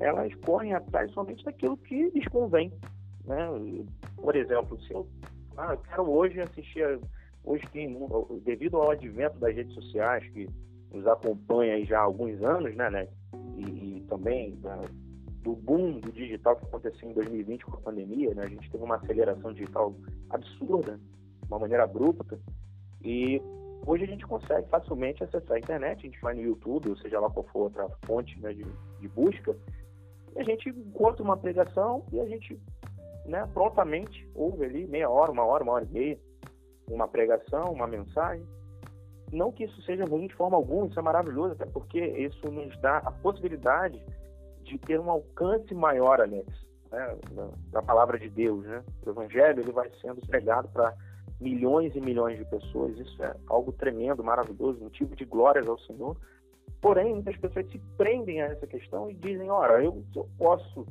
elas correm atrás somente daquilo que lhes convém, né? Por exemplo, se eu, ah, eu quero hoje assistir, hoje tem, devido ao advento das redes sociais que nos acompanha já há alguns anos, né, né? E, e também né, do boom do digital que aconteceu em 2020 com a pandemia, né? A gente teve uma aceleração digital absurda, de uma maneira abrupta, e hoje a gente consegue facilmente acessar a internet, a gente vai no YouTube, ou seja lá qual for outra fonte né, de, de busca, e a gente encontra uma pregação e a gente né, prontamente ouve ali meia hora, uma hora, uma hora e meia, uma pregação, uma mensagem. Não que isso seja ruim de forma alguma, isso é maravilhoso, até porque isso nos dá a possibilidade de ter um alcance maior, Alex, né, da, palavra de Deus. Né? O Evangelho ele vai sendo pregado para milhões e milhões de pessoas. Isso é algo tremendo, maravilhoso, motivo de glórias ao Senhor. Porém, muitas pessoas se prendem a essa questão e dizem: ora, eu, eu posso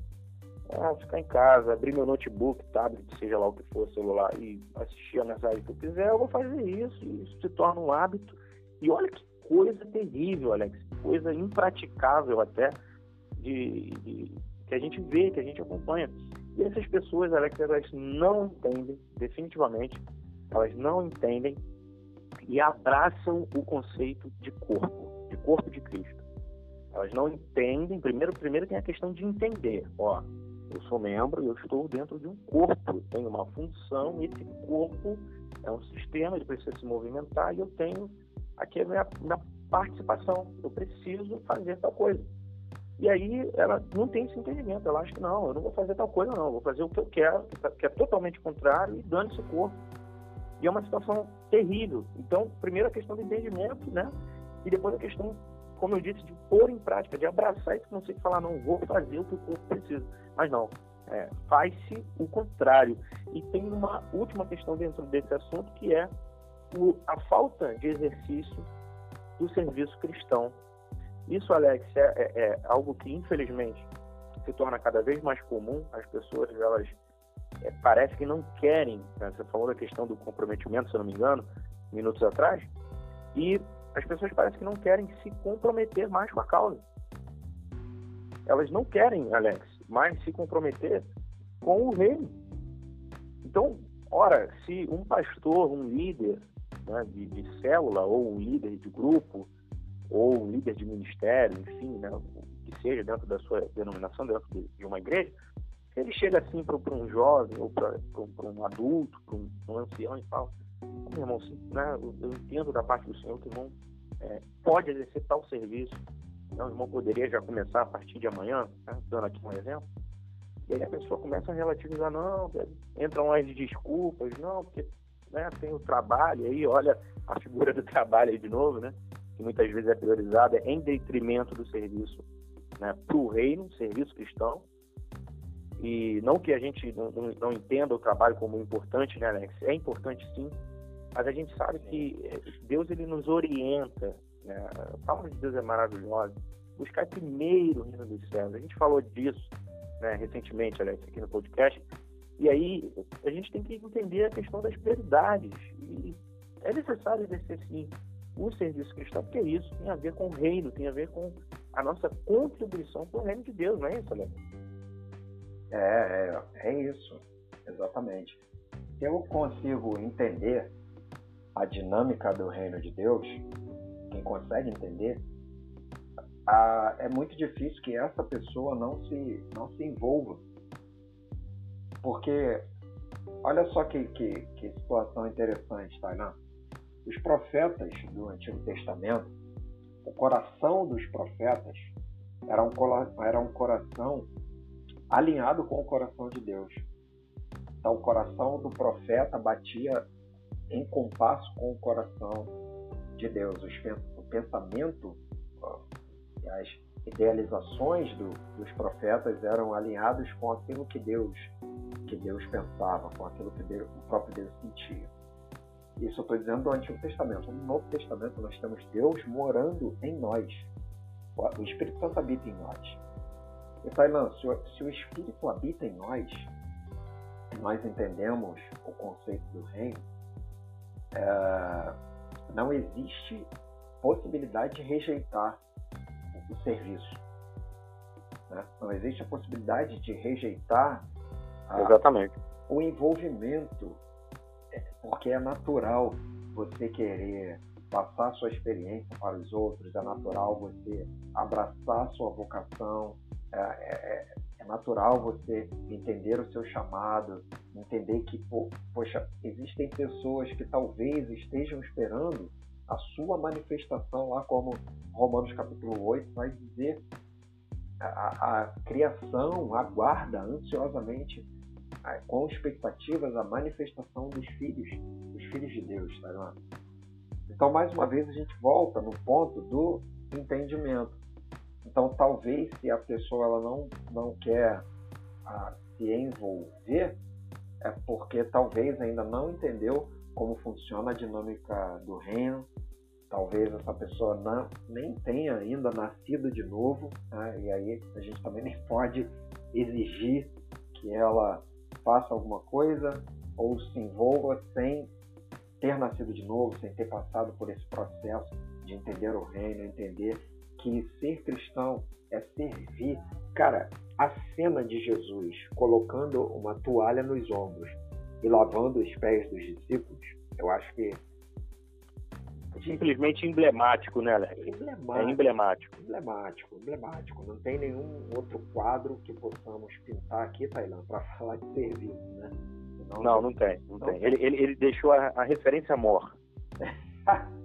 ah, ficar em casa, abrir meu notebook, tablet, seja lá o que for, celular, e assistir a mensagem que eu quiser, eu vou fazer isso, e isso se torna um hábito. E olha que coisa terrível, Alex, coisa impraticável até, de, de, que a gente vê, que a gente acompanha. E essas pessoas, Alex, elas não entendem, definitivamente, elas não entendem e abraçam o conceito de corpo, de corpo de Cristo. Elas não entendem, primeiro, primeiro tem a questão de entender, ó, eu sou membro e eu estou dentro de um corpo, tenho uma função, e esse corpo é um sistema, ele precisa se movimentar e eu tenho aqui a minha, minha participação, eu preciso fazer tal coisa. E aí ela não tem esse entendimento, ela acha que não, eu não vou fazer tal coisa não, eu vou fazer o que eu quero, que é totalmente contrário, e dane-se o corpo. E é uma situação terrível. Então, primeiro a questão do entendimento, né? E depois a questão, como eu disse, de pôr em prática, de abraçar esse conceito e falar, não, vou fazer o que o corpo precisa. Mas não, é, faz-se o contrário. E tem uma última questão dentro desse assunto, que é o, a falta de exercício do serviço cristão. Isso, Alex, é, é, é, algo que infelizmente se torna cada vez mais comum. As pessoas, elas é, parece que não querem. Né? Você falou da questão do comprometimento, se eu não me engano, minutos atrás. E as pessoas parecem que não querem se comprometer mais com a causa. Elas não querem, Alex, mais se comprometer com o reino. Então, ora, se um pastor, um líder né, de, de, célula, ou um líder de grupo, ou líder de ministério, enfim, né, que seja dentro da sua denominação, dentro de, de uma igreja, ele chega assim para um jovem, ou para um adulto, para um, um, ancião e fala, meu irmão, né, eu entendo da parte do Senhor que o irmão é, pode exercer tal serviço, né, o irmão poderia já começar a partir de amanhã, né, dando aqui um exemplo, e aí a pessoa começa a relativizar, não, entram as desculpas, não, porque né, tem o trabalho, aí olha a figura do trabalho aí de novo, né, que muitas vezes é priorizada em detrimento do serviço né, para o reino, serviço cristão, e não que a gente não, não, não, entenda o trabalho como importante, né, Alex? É importante sim, mas a gente sabe que eh, Deus ele nos orienta, né? a palavra de Deus é maravilhosa. Buscar primeiro o reino dos céus. A gente falou disso né, recentemente, Alex, aqui no podcast. E aí a gente tem que entender a questão das prioridades. E é necessário exercer sim o serviço cristão, porque isso tem a ver com o reino, tem a ver com a nossa contribuição para o reino de Deus, não é isso, Alex? É, é, é isso, exatamente. Se eu consigo entender a dinâmica do reino de Deus, quem consegue entender, a, é muito difícil que essa pessoa não se, não se envolva. Porque, olha só que, que, que situação interessante, Tainá. Os profetas do Antigo Testamento, o coração dos profetas era um, era um coração alinhado com o coração de Deus. Então, o coração do profeta batia em compasso com o coração de Deus. O pensamento, as idealizações do, dos profetas eram alinhados com aquilo que Deus que Deus pensava, com aquilo que Deus, o próprio Deus sentia. Isso eu estou dizendo do Antigo Testamento. No Novo Testamento nós temos Deus morando em nós. O Espírito Santo habita em nós. E Tailan, se, se o Espírito habita em nós, nós entendemos o conceito do reino, é, não existe possibilidade de rejeitar o serviço. Né? Não existe a possibilidade de rejeitar a, Exatamente. o envolvimento, porque é natural você querer passar sua experiência para os outros, é natural você abraçar sua vocação, é, é, é, natural você entender o seu chamado, entender que, poxa, existem pessoas que talvez estejam esperando a sua manifestação, lá como Romanos capítulo 8 vai dizer, a, a criação aguarda ansiosamente, com expectativas, a manifestação dos filhos, dos filhos de Deus, tá Então, mais uma vez, a gente volta no ponto do entendimento. Então, talvez se a pessoa ela não, não quer ah, se envolver, é porque talvez ainda não entendeu como funciona a dinâmica do reino. Talvez essa pessoa não, nem tenha ainda nascido de novo, né? e aí a gente também nem pode exigir que ela faça alguma coisa ou se envolva sem ter nascido de novo, sem ter passado por esse processo de entender o reino, entender que ser cristão é servir. Cara, a cena de Jesus colocando uma toalha nos ombros e lavando os pés dos discípulos, eu acho que simplesmente emblemático, né, Alex? Emblemático, é emblemático. Emblemático, emblemático. Não tem nenhum outro quadro que possamos pintar aqui, Tailã, para falar de serviço, né? Não, não, não tem, não, não tem. tem. Ele, ele, ele deixou a, a referência mor.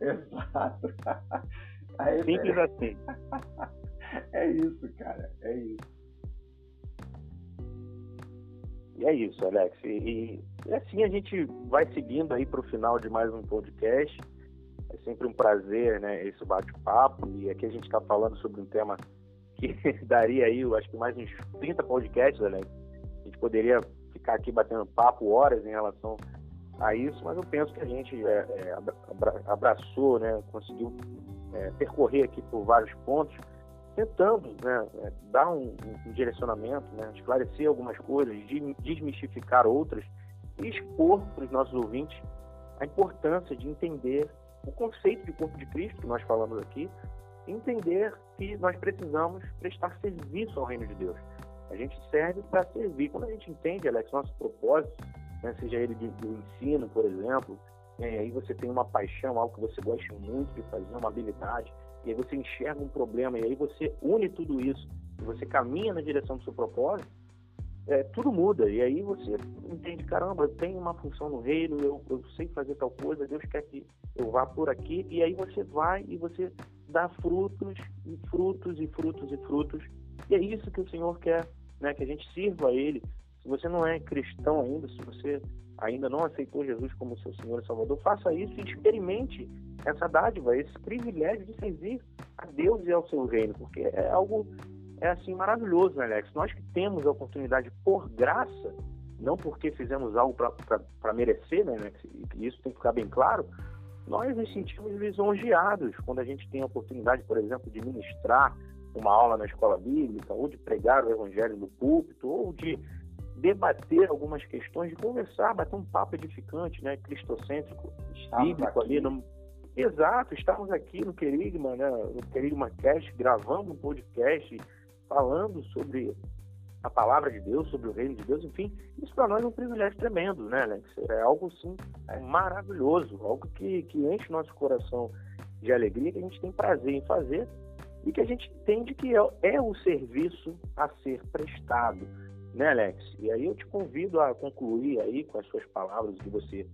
Exato. Simples assim. é isso, cara. É isso. É isso, Alex. E, e assim a gente vai seguindo aí para o final de mais um podcast. É sempre um prazer, né, esse bate-papo. E aqui a gente está falando sobre um tema que daria aí, eu acho que mais uns 30 podcasts, Alex. A gente poderia ficar aqui batendo papo horas em relação a isso, mas eu penso que a gente é, é, abraçou, né, conseguiu é, percorrer aqui por vários pontos tentando né, é, dar um, um, direcionamento, né, esclarecer algumas coisas, desmistificar outras e expor para os nossos ouvintes a importância de entender o conceito de corpo de Cristo que nós falamos aqui, entender que nós precisamos prestar serviço ao reino de Deus. A gente serve para servir. Quando a gente entende, Alex, nosso propósito, né, seja ele do ensino, por exemplo, é, aí você tem uma paixão, algo que você gosta muito de fazer, uma habilidade, e aí você enxerga um problema, e aí você une tudo isso, e você caminha na direção do seu propósito, é, tudo muda. E aí você entende, caramba, eu tenho uma função no reino, eu, eu sei fazer tal coisa, Deus quer que eu vá por aqui, e aí você vai e você dá frutos, e frutos, e frutos, e frutos. E é isso que o Senhor quer, né? que a gente sirva a Ele. Se você não é cristão ainda, se você ainda não aceitou Jesus como seu Senhor e Salvador, faça isso e experimente essa dádiva, esse privilégio de servir a Deus e ao seu reino, porque é algo é assim maravilhoso, né, Alex? Nós que temos a oportunidade por graça, não porque fizemos algo para merecer, né, Alex? E isso tem que ficar bem claro. Nós nos sentimos lisonjeados quando a gente tem a oportunidade, por exemplo, de ministrar uma aula na escola bíblica, ou de pregar o evangelho no púlpito, ou de debater algumas questões, de conversar, bater um papo edificante, né, cristocêntrico, bíblico ali. No... Exato, estamos aqui no Querigma, né, no Querigma Cast, gravando um podcast, falando sobre a palavra de Deus, sobre o reino de Deus, enfim, isso para nós é um privilégio tremendo, né, Alex? É algo, sim, maravilhoso, algo que, que enche nosso coração de alegria, que a gente tem prazer em fazer e que a gente entende que é, é o serviço a ser prestado né, Alex? E aí eu te convido a concluir aí com as suas palavras que você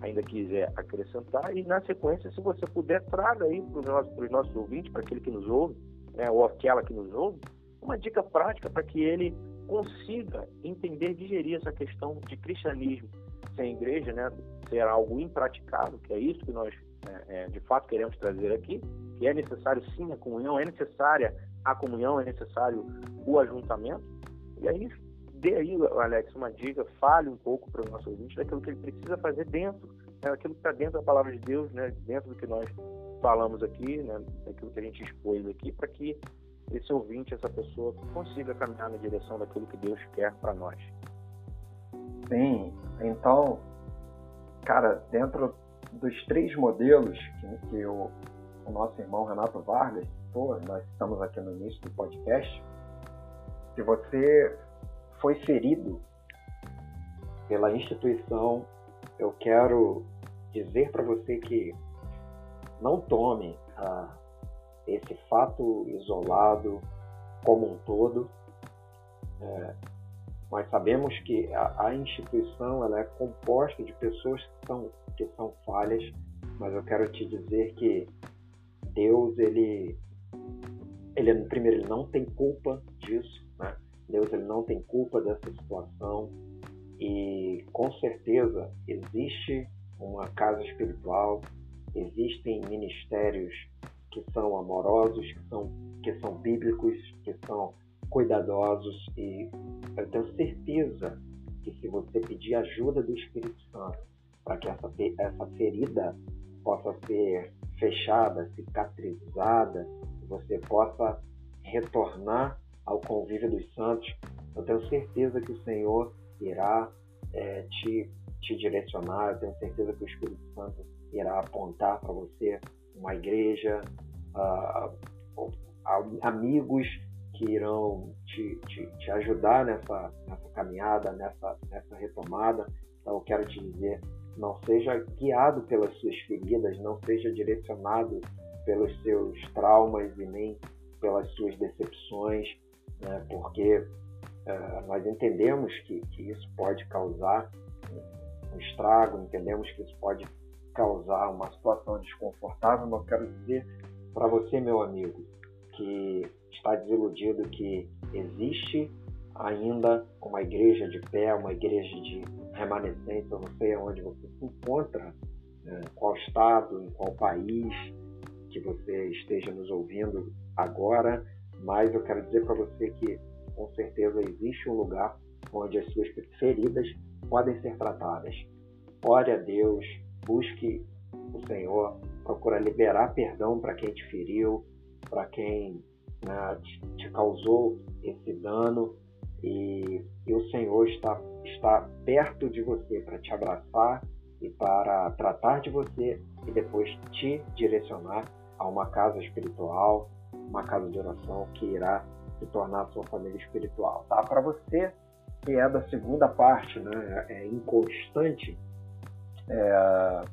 ainda quiser acrescentar. E na sequência, se você puder, traga aí para os nossos, nossos ouvintes, para aquele que nos ouve, né, ou aquela que nos ouve, uma dica prática para que ele consiga entender, digerir essa questão de cristianismo sem igreja, né, ser algo impraticável, que é isso que nós é, é, de fato queremos trazer aqui, que é necessário sim a comunhão, é necessária a comunhão, é necessário o ajuntamento, e aí dê aí, Alex, uma dica, fale um pouco para o nosso ouvinte daquilo que ele precisa fazer dentro, né, daquilo que está dentro da palavra de Deus, né, dentro do que nós falamos aqui, né, daquilo que a gente expôs aqui, para que esse ouvinte, essa pessoa, consiga caminhar na direção daquilo que Deus quer para nós. Sim, então, cara, dentro dos três modelos que, que o, o nosso irmão Renato Vargas citou, nós estamos aqui no início do podcast, se você foi ferido pela instituição, eu quero dizer para você que não tome ah, esse fato isolado como um todo. É, nós sabemos que a, a, instituição ela é composta de pessoas que são, que são falhas, mas eu quero te dizer que Deus, ele, ele primeiro, ele não tem culpa disso, né? Deus ele não tem culpa dessa situação. E com certeza existe uma casa espiritual, existem ministérios que são amorosos, que são, que são bíblicos, que são cuidadosos. E eu tenho certeza que se você pedir ajuda do Espírito Santo para que essa, essa ferida possa ser fechada, cicatrizada, você possa retornar ao convívio dos santos, eu tenho certeza que o Senhor irá é, te, te direcionar, eu tenho certeza que o Espírito Santo irá apontar para você uma igreja, uh, amigos que irão te, te, te ajudar nessa, nessa caminhada, nessa, nessa retomada. Então, eu quero te dizer, não seja guiado pelas suas feridas, não seja direcionado pelos seus traumas e nem pelas suas decepções, né? porque uh, nós entendemos que, que isso pode causar um estrago, entendemos que isso pode causar uma situação desconfortável, mas eu quero dizer para você, meu amigo, que está desiludido que existe ainda uma igreja de pé, uma igreja de remanescentes, eu não sei onde você se encontra, né, qual estado, em qual país que você esteja nos ouvindo agora, mas eu quero dizer para você que com certeza existe um lugar onde as suas feridas podem ser tratadas. Ore a Deus, busque o Senhor, procura liberar perdão para quem te feriu, para quem né, te, causou esse dano e, e, o Senhor está, está perto de você para te abraçar e para tratar de você e depois te direcionar a uma casa espiritual, uma casa de oração que irá se tornar sua família espiritual. Tá? Para você que é da segunda parte, né, é inconstante, é,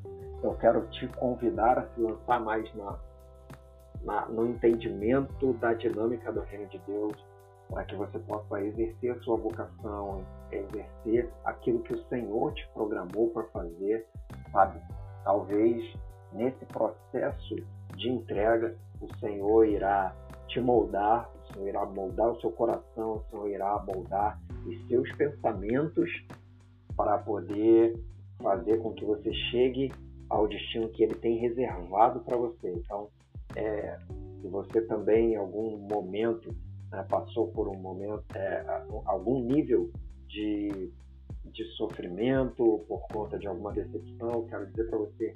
eu quero te convidar a se lançar mais na, na, no entendimento da dinâmica do reino de Deus, para que você possa exercer a sua vocação, exercer aquilo que o Senhor te programou para fazer, sabe? Talvez nesse processo de entrega, o Senhor irá te moldar, o Senhor irá moldar o seu coração, o Senhor irá moldar os seus pensamentos para poder fazer com que você chegue ao destino que Ele tem reservado para você. Então, é, se você também em algum momento né, passou por um momento, é, algum nível de, de sofrimento por conta de alguma decepção, quero dizer para você,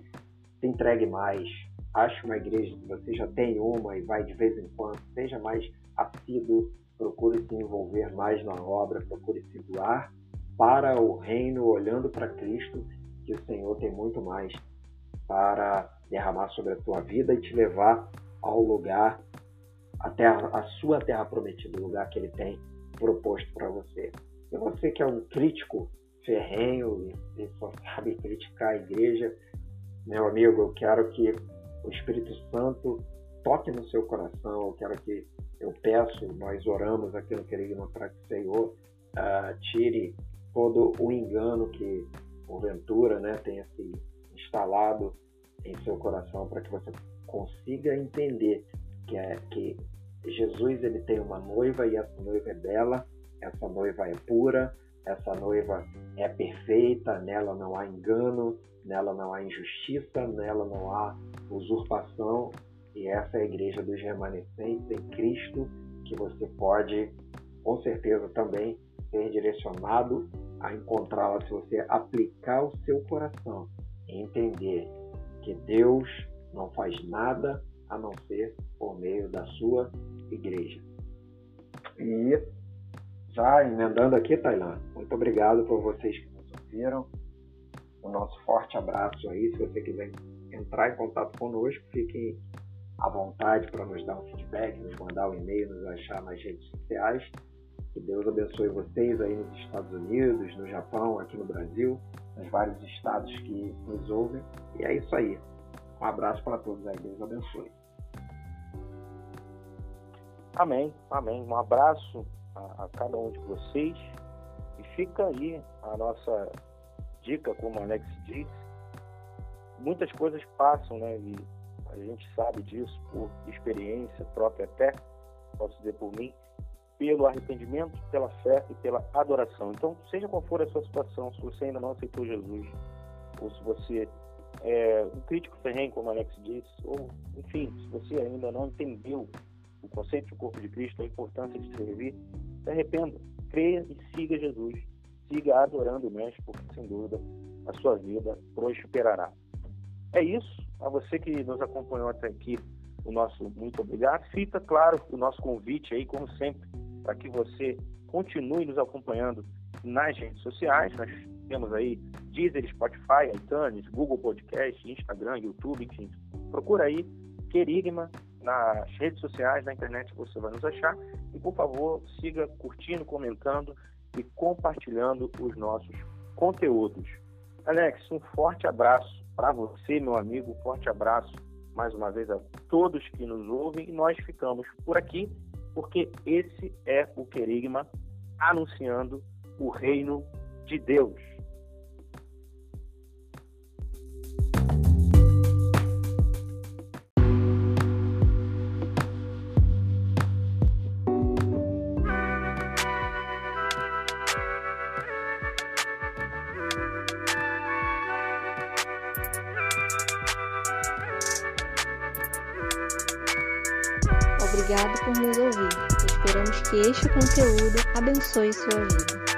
se entregue mais, ache uma igreja, se você já tem uma e vai de vez em quando, seja mais assíduo, procure se envolver mais na obra, procure se doar para o reino, olhando para Cristo, que o Senhor tem muito mais para derramar sobre a tua vida e te levar ao lugar, até a sua terra prometida, o lugar que Ele tem proposto para você. E você que é um crítico ferrenho e só sabe criticar a igreja, meu amigo, eu quero que o Espírito Santo toque no seu coração, eu quero que eu peço, nós oramos aqui no Querigma para que o Senhor uh, tire todo o engano que porventura né, tenha se instalado em seu coração para que você consiga entender que, é, que Jesus ele tem uma noiva e essa noiva é bela, essa noiva é pura, essa noiva é perfeita, nela não há engano, nela não há injustiça, nela não há usurpação. E essa é a igreja dos remanescentes em Cristo, que você pode, com certeza, também ser direcionado a encontrá-la se você aplicar o seu coração e entender que Deus não faz nada a não ser por meio da sua igreja. E já emendando aqui, Tailã, muito obrigado por vocês que nos ouviram. O nosso forte abraço aí. Se você quiser entrar em contato conosco, fiquem à vontade para nos dar um feedback, nos mandar um e-mail, nos achar nas redes sociais. Que Deus abençoe vocês aí nos Estados Unidos, no Japão, aqui no Brasil, nos vários estados que nos ouvem. E é isso aí. Um abraço para todos aí. Deus abençoe. Amém, amém. Um abraço a, a, cada um de vocês. E fica aí a nossa dica, como Alex disse. Muitas coisas passam, né? E a gente sabe disso por experiência própria até, posso dizer por mim pelo arrependimento, pela fé e pela adoração. Então, seja qual for a sua situação, se você ainda não aceitou Jesus, ou se você é um crítico ferrenho, como Alex disse, ou, enfim, se você ainda não entendeu o conceito do corpo de Cristo, a importância de servir, se arrependa, creia e siga Jesus. Siga adorando o Mestre, porque, sem dúvida, a sua vida prosperará. É isso. A você que nos acompanhou até aqui, o nosso muito obrigado. Fica claro o nosso convite aí, como sempre, para que você continue nos acompanhando nas redes sociais. Nós temos aí Deezer, Spotify, iTunes, Google Podcast, Instagram, YouTube, enfim. Procura aí Querigma, nas redes sociais, na internet você vai nos achar. E por favor, siga curtindo, comentando e compartilhando os nossos conteúdos. Alex, um forte abraço para você, meu amigo, um forte abraço mais uma vez a todos que nos ouvem e nós ficamos por aqui porque esse é o querigma anunciando o reino de Deus. Obrigado por nos